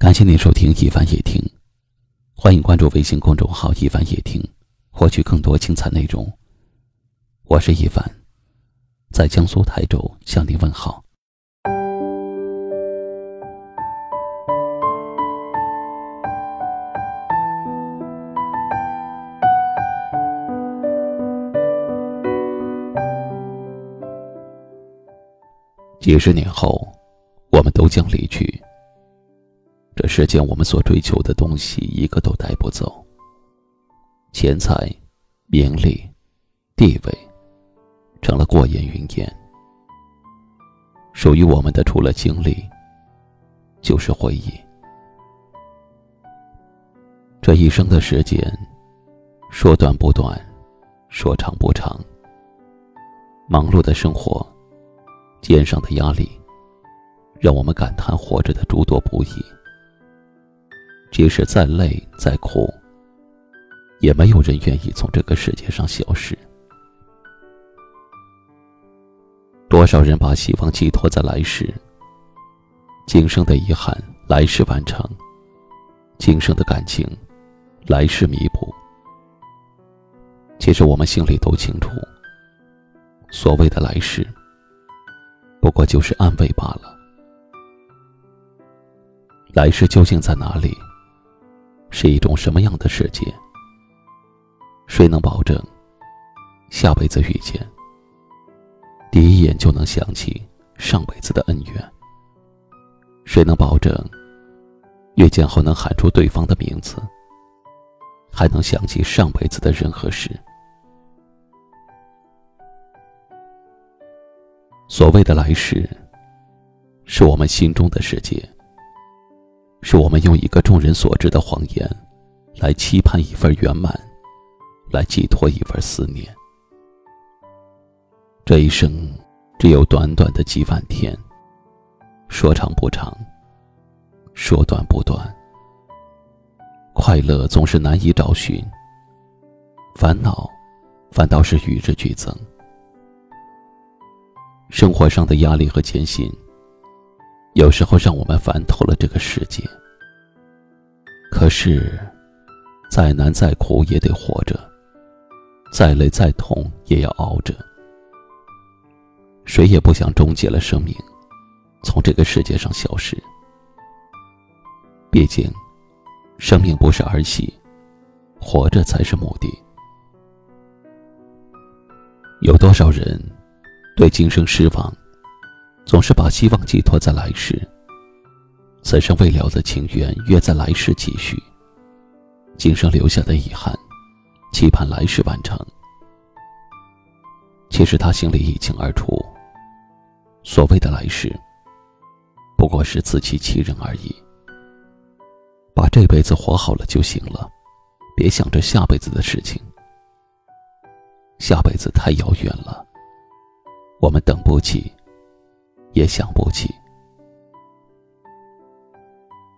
感谢您收听一凡夜听，欢迎关注微信公众号一凡夜听，获取更多精彩内容。我是一凡，在江苏台州向您问好。几十年后，我们都将离去。这世间我们所追求的东西，一个都带不走。钱财、名利、地位，成了过眼云烟。属于我们的，除了经历，就是回忆。这一生的时间，说短不短，说长不长。忙碌的生活，肩上的压力，让我们感叹活着的诸多不易。即使再累再苦，也没有人愿意从这个世界上消失。多少人把希望寄托在来世，今生的遗憾来世完成，今生的感情来世弥补。其实我们心里都清楚，所谓的来世，不过就是安慰罢了。来世究竟在哪里？是一种什么样的世界？谁能保证下辈子遇见，第一眼就能想起上辈子的恩怨？谁能保证遇见后能喊出对方的名字，还能想起上辈子的人和事？所谓的来世，是我们心中的世界。是我们用一个众人所知的谎言，来期盼一份圆满，来寄托一份思念。这一生只有短短的几万天，说长不长，说短不短。快乐总是难以找寻，烦恼反倒是与日俱增。生活上的压力和艰辛。有时候让我们烦透了这个世界。可是，再难再苦也得活着，再累再痛也要熬着。谁也不想终结了生命，从这个世界上消失。毕竟，生命不是儿戏，活着才是目的。有多少人对今生失望？总是把希望寄托在来世，此生未了的情缘约在来世继续，今生留下的遗憾，期盼来世完成。其实他心里一清二楚，所谓的来世，不过是自欺欺人而已。把这辈子活好了就行了，别想着下辈子的事情。下辈子太遥远了，我们等不起。也想不起，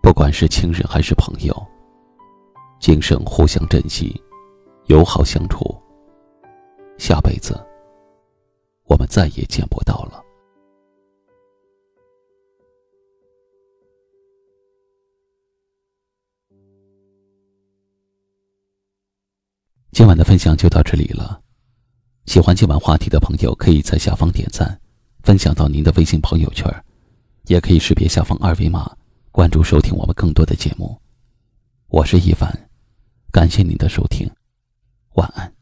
不管是亲人还是朋友，今生互相珍惜，友好相处。下辈子，我们再也见不到了。今晚的分享就到这里了，喜欢今晚话题的朋友，可以在下方点赞。分享到您的微信朋友圈，也可以识别下方二维码关注收听我们更多的节目。我是一凡，感谢您的收听，晚安。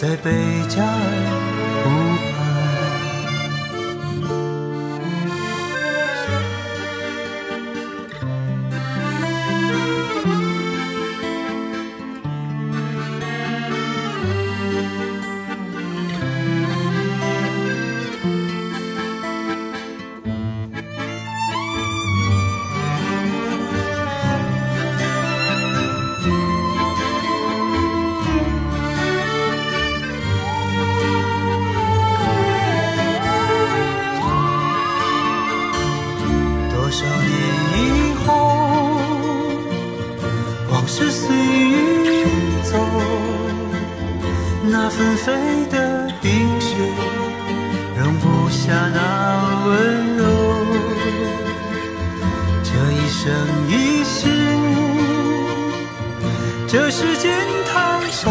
在贝加尔那纷飞的冰雪，容不下那温柔。这一生一世，这世间太少，